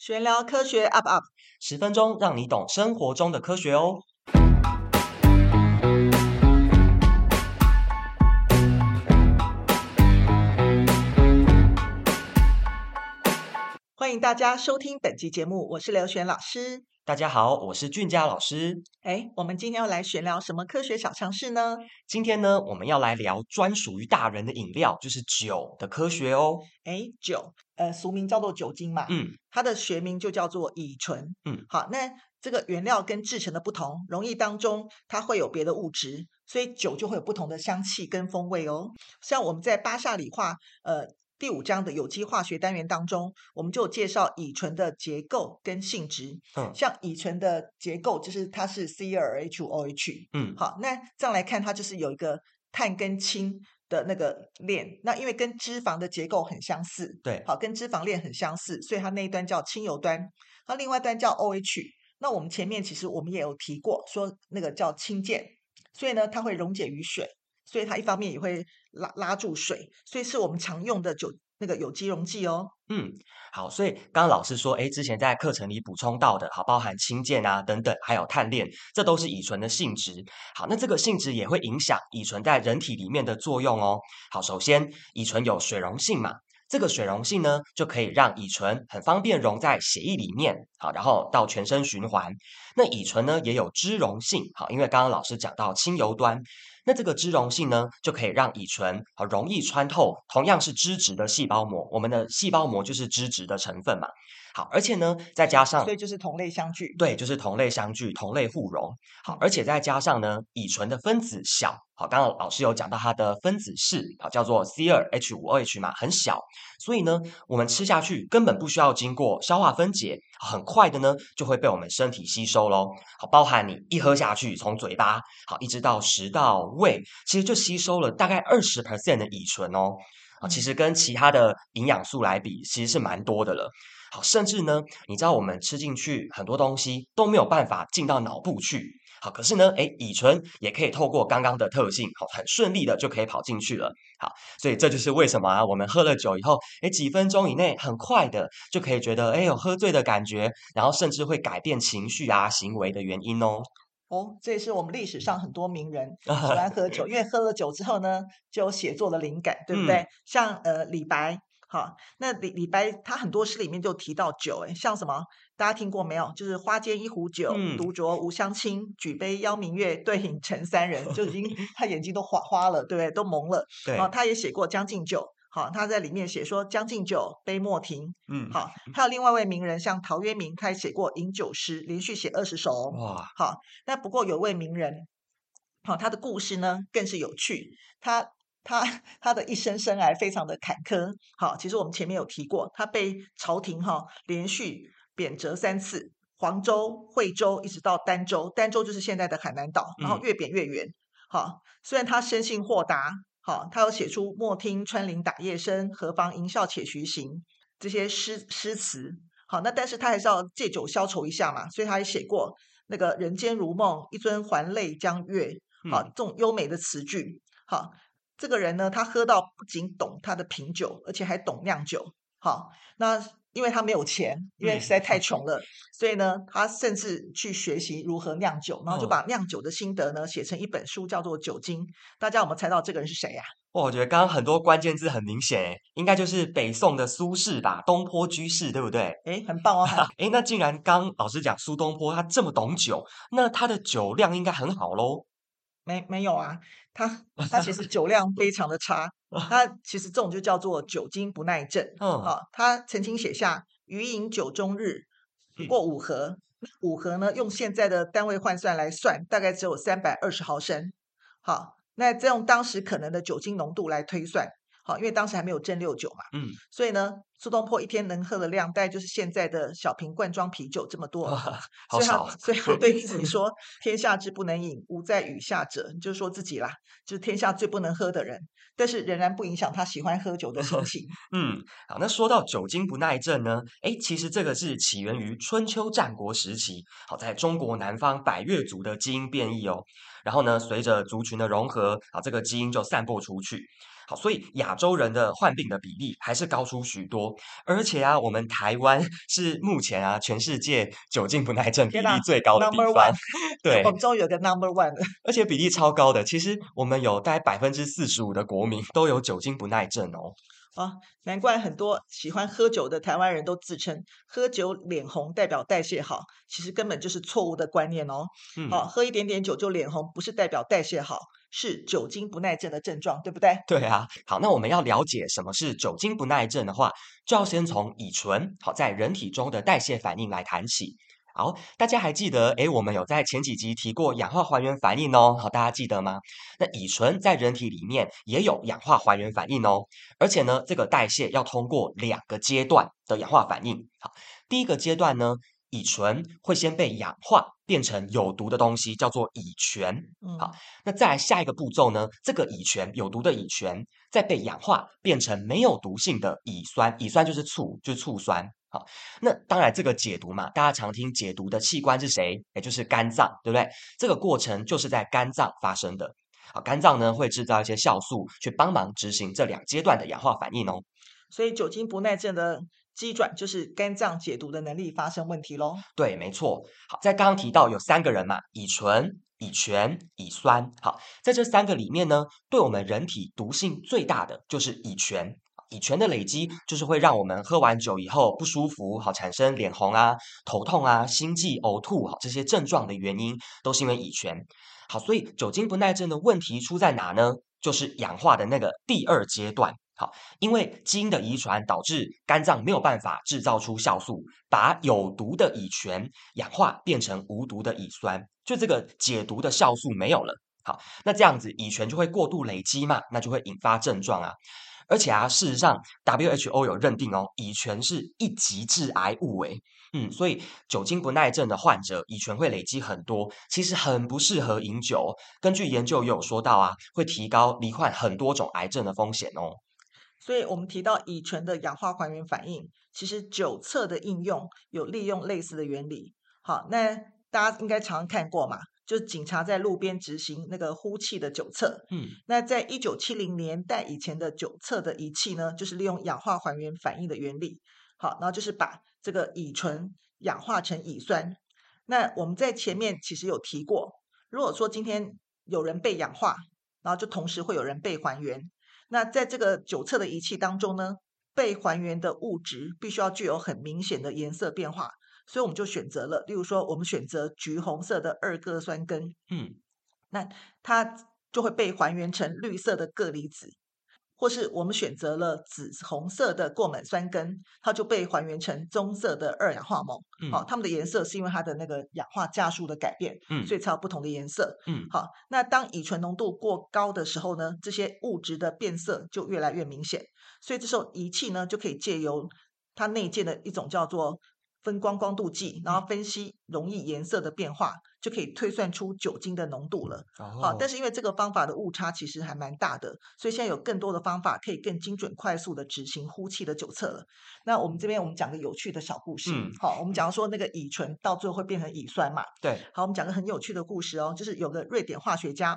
闲聊科学 up up，十分钟让你懂生活中的科学哦。欢迎大家收听本期节目，我是刘璇老师。大家好，我是俊佳老师。哎，我们今天要来闲聊什么科学小常识呢？今天呢，我们要来聊专属于大人的饮料，就是酒的科学哦。哎，酒，呃，俗名叫做酒精嘛。嗯，它的学名就叫做乙醇。嗯，好，那这个原料跟制成的不同，容易当中它会有别的物质，所以酒就会有不同的香气跟风味哦。像我们在巴夏里话，呃。第五章的有机化学单元当中，我们就有介绍乙醇的结构跟性质。嗯，像乙醇的结构就是它是 C2H5OH。嗯，好，那这样来看，它就是有一个碳跟氢的那个链。那因为跟脂肪的结构很相似，对，好，跟脂肪链很相似，所以它那一端叫氢油端，它另外一端叫 OH。那我们前面其实我们也有提过，说那个叫氢键，所以呢，它会溶解于水。所以它一方面也会拉拉住水，所以是我们常用的酒那个有机溶剂哦。嗯，好，所以刚刚老师说，哎，之前在课程里补充到的，好，包含氢键啊等等，还有碳链，这都是乙醇的性质。好，那这个性质也会影响乙醇在人体里面的作用哦。好，首先乙醇有水溶性嘛，这个水溶性呢，就可以让乙醇很方便溶在血液里面，好，然后到全身循环。那乙醇呢也有脂溶性，好，因为刚刚老师讲到清油端。那这个脂溶性呢，就可以让乙醇啊容易穿透同样是脂质的细胞膜。我们的细胞膜就是脂质的成分嘛。好，而且呢，再加上，所以就是同类相聚。对，就是同类相聚，同类互溶。好，而且再加上呢，乙醇的分子小。好，刚刚老师有讲到它的分子式，好，叫做 C2H5OH 嘛，很小。所以呢，我们吃下去根本不需要经过消化分解，很快的呢，就会被我们身体吸收喽。好，包含你一喝下去，从嘴巴好一直到食道、胃，其实就吸收了大概二十 percent 的乙醇哦。啊，其实跟其他的营养素来比，其实是蛮多的了。好，甚至呢，你知道我们吃进去很多东西都没有办法进到脑部去。好，可是呢，诶，乙醇也可以透过刚刚的特性，好，很顺利的就可以跑进去了。好，所以这就是为什么啊，我们喝了酒以后，诶，几分钟以内很快的就可以觉得，诶，有喝醉的感觉，然后甚至会改变情绪啊、行为的原因哦。哦，这也是我们历史上很多名人 喜欢喝酒，因为喝了酒之后呢，就有写作的灵感，对不对？嗯、像呃李白。好，那李李白他很多诗里面就提到酒，哎，像什么大家听过没有？就是花间一壶酒，独酌无相亲，举杯邀明月，对影成三人，就已经 他眼睛都花花了，对不对？都蒙了。对，他也写过《将进酒》，好，他在里面写说“将进酒，杯莫停”。嗯，好，还有另外一位名人，像陶渊明，他也写过饮酒诗，连续写二十首。哇，好，那不过有位名人，好，他的故事呢更是有趣，他。他他的一生生涯非常的坎坷，好，其实我们前面有提过，他被朝廷哈连续贬谪三次，黄州、惠州一直到儋州，儋州就是现在的海南岛，然后越贬越远，好，虽然他生性豁达，好，他有写出“莫听穿林打叶声，何妨吟啸且徐行”这些诗诗词，好，那但是他还是要借酒消愁一下嘛，所以他也写过那个人间如梦，一樽还酹江月，好，这种优美的词句，好。这个人呢，他喝到不仅懂他的品酒，而且还懂酿酒。好，那因为他没有钱，因为实在太穷了，嗯、所以呢，他甚至去学习如何酿酒，然后就把酿酒的心得呢写成一本书，叫做《酒精》。大家有没有猜到这个人是谁呀、啊？我觉得刚刚很多关键字很明显，应该就是北宋的苏轼吧，东坡居士，对不对？哎，很棒哦！哎，那既然刚老师讲苏东坡他这么懂酒，那他的酒量应该很好喽？没没有啊？他他 其实酒量非常的差，他其实这种就叫做酒精不耐症。嗯，啊，他曾经写下“余饮酒终日不过五合”，五合呢用现在的单位换算来算，大概只有三百二十毫升。好，那再用当时可能的酒精浓度来推算，好，因为当时还没有蒸馏酒嘛。嗯，所以呢。苏东坡一天能喝的量，大概就是现在的小瓶罐装啤酒这么多。哦、好少，所以 对自己说：“天下之不能饮，无在与下者。”就是说自己啦，就是天下最不能喝的人。但是仍然不影响他喜欢喝酒的心情。嗯，好，那说到酒精不耐症呢？哎，其实这个是起源于春秋战国时期，好，在中国南方百越族的基因变异哦。然后呢，随着族群的融合，啊，这个基因就散播出去。好，所以亚洲人的患病的比例还是高出许多。而且啊，我们台湾 是目前啊全世界酒精不耐症比例最高的地方。One，对，我们终于有个 Number One，而且比例超高的。其实我们有大概百分之四十五的国民都有酒精不耐症哦。啊，难怪很多喜欢喝酒的台湾人都自称喝酒脸红代表代谢好，其实根本就是错误的观念哦。嗯，好，喝一点点酒就脸红，不是代表代谢好，是酒精不耐症的症状，对不对？对啊。好，那我们要了解什么是酒精不耐症的话，就要先从乙醇好在人体中的代谢反应来谈起。好，大家还记得？诶，我们有在前几集提过氧化还原反应哦。好，大家记得吗？那乙醇在人体里面也有氧化还原反应哦。而且呢，这个代谢要通过两个阶段的氧化反应。好，第一个阶段呢，乙醇会先被氧化变成有毒的东西，叫做乙醛。好，那再来下一个步骤呢，这个乙醛有毒的乙醛再被氧化变成没有毒性的乙酸，乙酸就是醋，就是醋酸。好，那当然，这个解毒嘛，大家常听解毒的器官是谁？也就是肝脏，对不对？这个过程就是在肝脏发生的。好，肝脏呢会制造一些酵素，去帮忙执行这两阶段的氧化反应哦。所以酒精不耐症的机转就是肝脏解毒的能力发生问题喽。对，没错。好，在刚刚提到有三个人嘛，乙醇、乙醛、乙酸。好，在这三个里面呢，对我们人体毒性最大的就是乙醛。乙醛的累积，就是会让我们喝完酒以后不舒服，好产生脸红啊、头痛啊、心悸、呕吐，好这些症状的原因，都是因为乙醛。好，所以酒精不耐症的问题出在哪呢？就是氧化的那个第二阶段。好，因为基因的遗传导致肝脏没有办法制造出酵素，把有毒的乙醛氧化变成无毒的乙酸，就这个解毒的酵素没有了。好，那这样子乙醛就会过度累积嘛，那就会引发症状啊。而且啊，事实上，WHO 有认定哦，乙醛是一级致癌物诶，嗯，所以酒精不耐症的患者，乙醛会累积很多，其实很不适合饮酒。根据研究也有说到啊，会提高罹患很多种癌症的风险哦。所以我们提到乙醇的氧化还原反应，其实酒测的应用有利用类似的原理。好，那大家应该常常看过嘛。就是警察在路边执行那个呼气的酒测，嗯，那在一九七零年代以前的酒测的仪器呢，就是利用氧化还原反应的原理，好，然后就是把这个乙醇氧化成乙酸。那我们在前面其实有提过，如果说今天有人被氧化，然后就同时会有人被还原，那在这个酒测的仪器当中呢，被还原的物质必须要具有很明显的颜色变化。所以我们就选择了，例如说，我们选择橘红色的二铬酸根，嗯，那它就会被还原成绿色的铬离子，或是我们选择了紫红色的过锰酸根，它就被还原成棕色的二氧化锰。嗯，好，它们的颜色是因为它的那个氧化价数的改变，嗯，所以才有不同的颜色。嗯，好，那当乙醇浓度过高的时候呢，这些物质的变色就越来越明显，所以这时候仪器呢就可以借由它内建的一种叫做分光光度计，然后分析溶液颜色的变化，就可以推算出酒精的浓度了。好、哦，但是因为这个方法的误差其实还蛮大的，所以现在有更多的方法可以更精准、快速的执行呼气的酒测了。那我们这边我们讲个有趣的小故事。嗯，好，我们讲说那个乙醇到最后会变成乙酸嘛？对。好，我们讲个很有趣的故事哦，就是有个瑞典化学家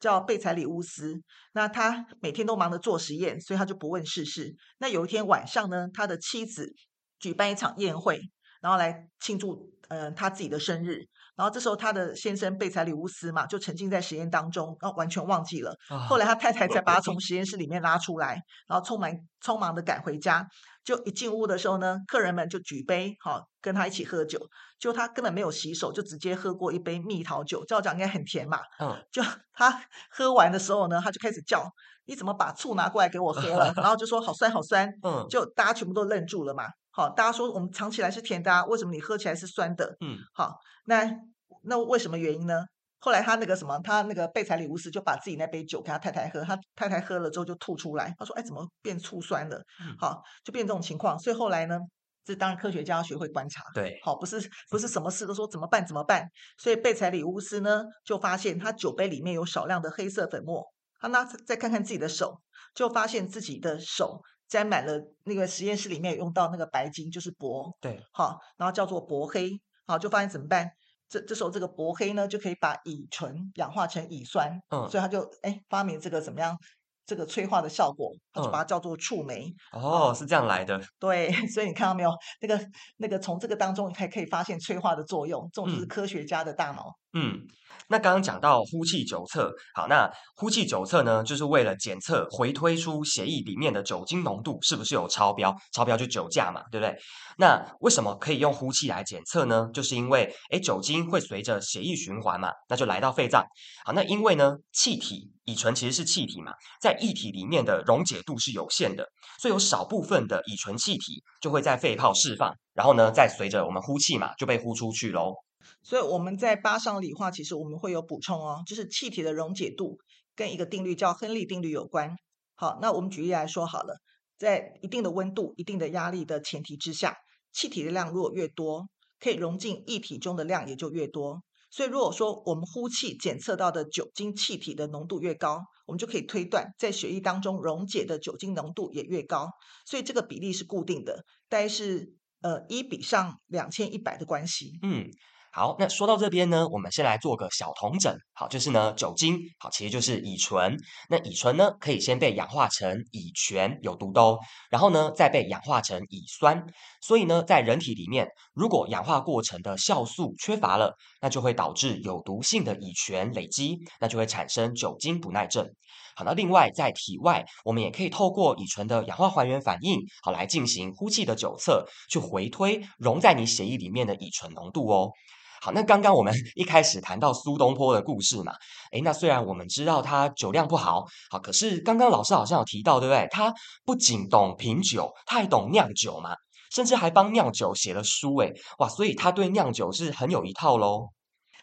叫贝采里乌斯，那他每天都忙着做实验，所以他就不问世事。那有一天晚上呢，他的妻子举办一场宴会。然后来庆祝，呃，他自己的生日。然后这时候他的先生贝采里乌斯嘛，就沉浸在实验当中，然后完全忘记了。后来他太太才把他从 实验室里面拉出来，然后匆忙匆忙的赶回家。就一进屋的时候呢，客人们就举杯，好跟他一起喝酒。就他根本没有洗手，就直接喝过一杯蜜桃酒，照讲应该很甜嘛。嗯。就他喝完的时候呢，他就开始叫：“你怎么把醋拿过来给我喝了？”然后就说：“好酸，好酸。”嗯。就大家全部都愣住了嘛。好，大家说我们尝起来是甜的啊，为什么你喝起来是酸的？嗯，好，那那为什么原因呢？后来他那个什么，他那个贝采里乌斯就把自己那杯酒给他太太喝，他太太喝了之后就吐出来，他说：“哎，怎么变醋酸了？”嗯，好，就变这种情况。所以后来呢，这当然科学家要学会观察，对，好，不是不是什么事都说怎么办怎么办。所以贝采里乌斯呢就发现他酒杯里面有少量的黑色粉末，他那再看看自己的手，就发现自己的手。沾满了那个实验室里面用到那个白金，就是铂，对，好，然后叫做铂黑，好，就发现怎么办？这这时候这个薄黑呢，就可以把乙醇氧化成乙酸，嗯，所以他就哎发明这个怎么样这个催化的效果，他就把它叫做触媒。嗯、哦，是这样来的。对，所以你看到没有？那个那个从这个当中，还可以发现催化的作用，这种就是科学家的大脑。嗯。那刚刚讲到呼气酒测，好，那呼气酒测呢，就是为了检测回推出血液里面的酒精浓度是不是有超标，超标就酒驾嘛，对不对？那为什么可以用呼气来检测呢？就是因为，诶，酒精会随着血液循环嘛，那就来到肺脏。好，那因为呢，气体乙醇其实是气体嘛，在液体里面的溶解度是有限的，所以有少部分的乙醇气体就会在肺泡释放，然后呢，再随着我们呼气嘛，就被呼出去喽。所以我们在八上理化，其实我们会有补充哦，就是气体的溶解度跟一个定律叫亨利定律有关。好，那我们举例来说好了，在一定的温度、一定的压力的前提之下，气体的量如果越多，可以溶进液体中的量也就越多。所以如果说我们呼气检测到的酒精气体的浓度越高，我们就可以推断在血液当中溶解的酒精浓度也越高。所以这个比例是固定的，大概是呃一比上两千一百的关系。嗯。好，那说到这边呢，我们先来做个小统整。好，就是呢，酒精，好，其实就是乙醇。那乙醇呢，可以先被氧化成乙醛，有毒的哦。然后呢，再被氧化成乙酸。所以呢，在人体里面，如果氧化过程的酵素缺乏了，那就会导致有毒性的乙醛累积，那就会产生酒精不耐症。好，那另外在体外，我们也可以透过乙醇的氧化还原反应，好，来进行呼气的酒测，去回推溶在你血液里面的乙醇浓度哦。好，那刚刚我们 一开始谈到苏东坡的故事嘛，诶，那虽然我们知道他酒量不好，好，可是刚刚老师好像有提到，对不对？他不仅懂品酒，他还懂酿酒嘛，甚至还帮酿酒写了书，诶，哇，所以他对酿酒是很有一套喽。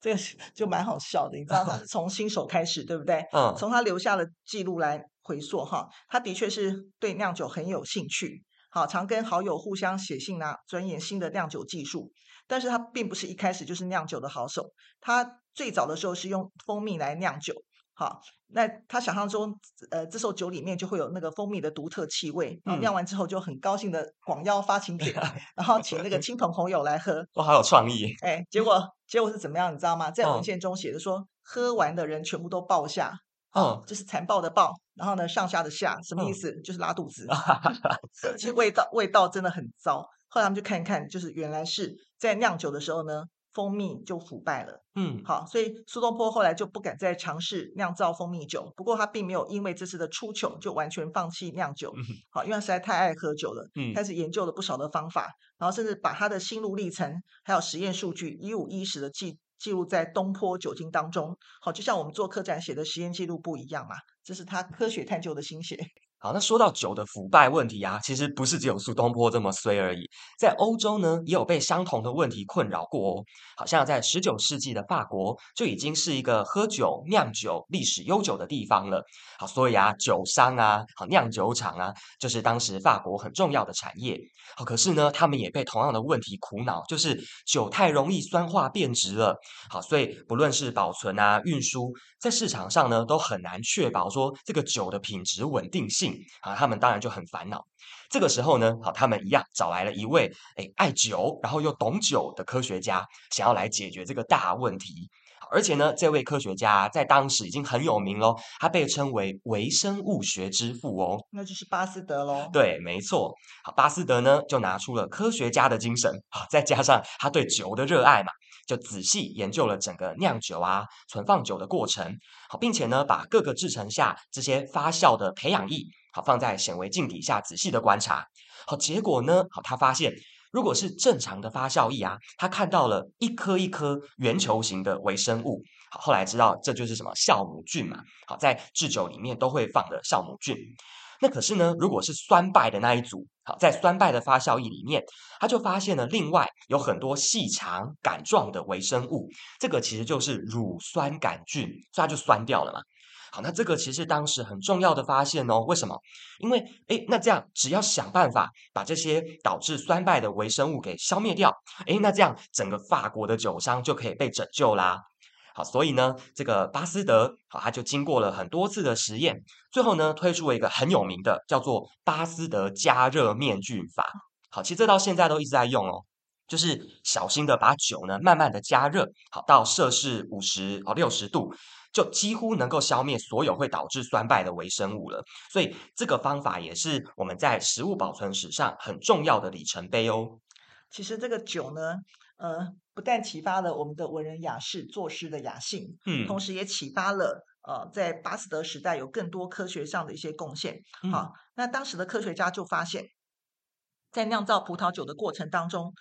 这个就蛮好笑的，你知道他是 从新手开始，对不对？嗯，从他留下的记录来回溯哈，他的确是对酿酒很有兴趣，好，常跟好友互相写信啊，钻研新的酿酒技术。但是他并不是一开始就是酿酒的好手，他最早的时候是用蜂蜜来酿酒，好，那他想象中，呃，这首酒里面就会有那个蜂蜜的独特气味，然后酿完之后就很高兴的广邀发请帖，嗯、然后请那个亲朋好友来喝，哇，好有创意，哎，结果结果是怎么样，你知道吗？在文献中写的说，嗯、喝完的人全部都暴下，哦，就是残暴的暴，然后呢，上下的下，什么意思？嗯、就是拉肚子，其实味道味道真的很糟。后来他们就看一看，就是原来是在酿酒的时候呢，蜂蜜就腐败了。嗯，好，所以苏东坡后来就不敢再尝试酿造蜂蜜酒。不过他并没有因为这次的出糗就完全放弃酿酒。嗯好，因为他实在太爱喝酒了，嗯，开始研究了不少的方法，然后甚至把他的心路历程还有实验数据一五一十的记记录在《东坡酒精》当中。好，就像我们做客栈写的实验记录簿一样嘛，这是他科学探究的心血。好，那说到酒的腐败问题啊，其实不是只有苏东坡这么衰而已，在欧洲呢，也有被相同的问题困扰过哦。好像在十九世纪的法国就已经是一个喝酒酿酒历史悠久的地方了。好，所以啊，酒商啊，好酿酒厂啊，就是当时法国很重要的产业。好，可是呢，他们也被同样的问题苦恼，就是酒太容易酸化变质了。好，所以不论是保存啊、运输，在市场上呢，都很难确保说这个酒的品质稳定性。啊，他们当然就很烦恼。这个时候呢，好，他们一样找来了一位诶爱酒，然后又懂酒的科学家，想要来解决这个大问题。而且呢，这位科学家在当时已经很有名喽，他被称为微生物学之父哦。那就是巴斯德喽。对，没错。好，巴斯德呢，就拿出了科学家的精神，好，再加上他对酒的热爱嘛。就仔细研究了整个酿酒啊、存放酒的过程，好，并且呢，把各个制成下这些发酵的培养液，好，放在显微镜底下仔细的观察，好，结果呢，好，他发现如果是正常的发酵液啊，他看到了一颗一颗圆球形的微生物，好，后来知道这就是什么酵母菌嘛，好，在制酒里面都会放的酵母菌。那可是呢，如果是酸败的那一组，好，在酸败的发酵液里面，他就发现了另外有很多细长杆状的微生物，这个其实就是乳酸杆菌，所以它就酸掉了嘛。好，那这个其实当时很重要的发现哦，为什么？因为诶，那这样只要想办法把这些导致酸败的微生物给消灭掉，诶，那这样整个法国的酒商就可以被拯救啦。好，所以呢，这个巴斯德，好，他就经过了很多次的实验，最后呢，推出了一个很有名的，叫做巴斯德加热灭菌法。好，其实这到现在都一直在用哦，就是小心的把酒呢，慢慢的加热，好，到摄氏五十哦六十度，就几乎能够消灭所有会导致酸败的微生物了。所以这个方法也是我们在食物保存史上很重要的里程碑哦。其实这个酒呢，呃，不但启发了我们的文人雅士作诗的雅兴，嗯，同时也启发了呃，在巴斯德时代有更多科学上的一些贡献。好，嗯，那当时的科学家就发现，在酿造葡萄酒的过程当中，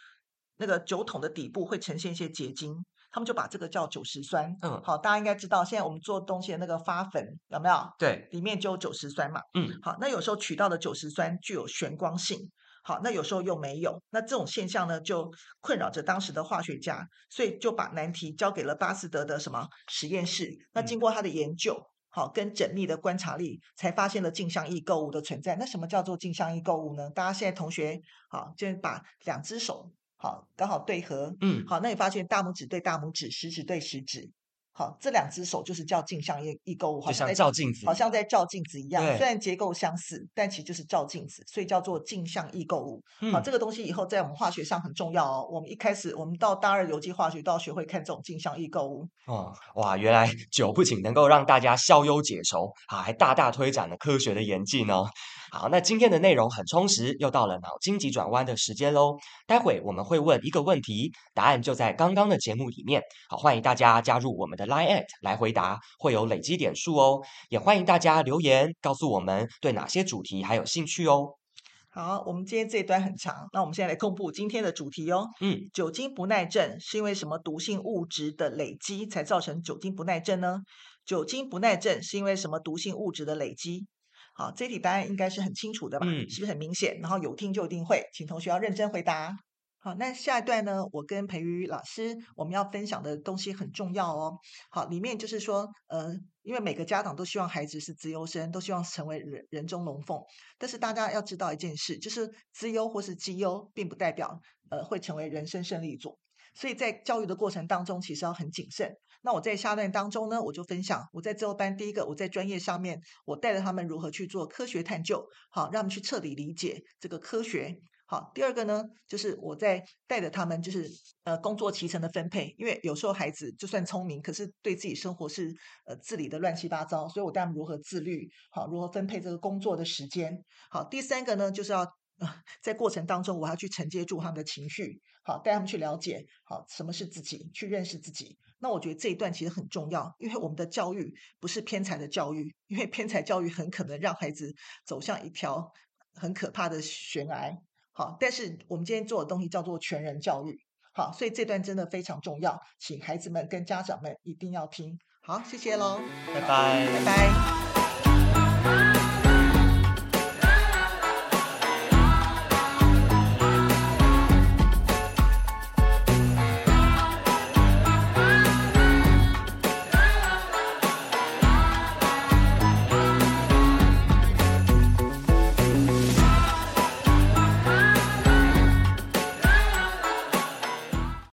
那个酒桶的底部会呈现一些结晶，他们就把这个叫酒石酸。嗯，好，大家应该知道，现在我们做东西的那个发粉有没有？对，里面就有酒石酸嘛。嗯，好，那有时候取到的酒石酸具有旋光性。好，那有时候又没有，那这种现象呢，就困扰着当时的化学家，所以就把难题交给了巴斯德的什么实验室。那经过他的研究，好跟缜密的观察力，才发现了镜像异构物的存在。那什么叫做镜像异构物呢？大家现在同学好，就把两只手好刚好对合，嗯，好，那你发现大拇指对大拇指，食指对食指。好，这两只手就是叫镜像异异构物，好像在照镜子，好像在照镜子一样。虽然结构相似，但其实就是照镜子，所以叫做镜像异构物。嗯、好，这个东西以后在我们化学上很重要哦。我们一开始，我们到大二有机化学都要学会看这种镜像异构物。哦，哇，原来酒不仅能够让大家消忧解愁，啊，还大大推展了科学的演进哦。好，那今天的内容很充实，又到了脑筋急转弯的时间喽。待会我们会问一个问题，答案就在刚刚的节目里面。好，欢迎大家加入我们的 Line@ 来回答，会有累积点数哦。也欢迎大家留言告诉我们对哪些主题还有兴趣哦。好，我们今天这一段很长，那我们现在来公布今天的主题哦。嗯，酒精不耐症是因为什么毒性物质的累积才造成酒精不耐症呢？酒精不耐症是因为什么毒性物质的累积？好，这题答案应该是很清楚的吧？嗯，是不是很明显？然后有听就一定会，请同学要认真回答。好，那下一段呢？我跟培瑜老师我们要分享的东西很重要哦。好，里面就是说，呃，因为每个家长都希望孩子是资优生，都希望成为人人中龙凤。但是大家要知道一件事，就是资优或是绩优，并不代表呃会成为人生胜利组。所以在教育的过程当中，其实要很谨慎。那我在下段当中呢，我就分享我在资优班第一个，我在专业上面，我带着他们如何去做科学探究，好，让他们去彻底理解这个科学。好，第二个呢，就是我在带着他们，就是呃工作期程的分配，因为有时候孩子就算聪明，可是对自己生活是呃自理的乱七八糟，所以我带他们如何自律，好，如何分配这个工作的时间。好，第三个呢，就是要。在过程当中，我要去承接住他们的情绪，好，带他们去了解，好，什么是自己，去认识自己。那我觉得这一段其实很重要，因为我们的教育不是偏才的教育，因为偏才教育很可能让孩子走向一条很可怕的悬崖。好，但是我们今天做的东西叫做全人教育，好，所以这段真的非常重要，请孩子们跟家长们一定要听。好，谢谢喽，拜拜，拜拜。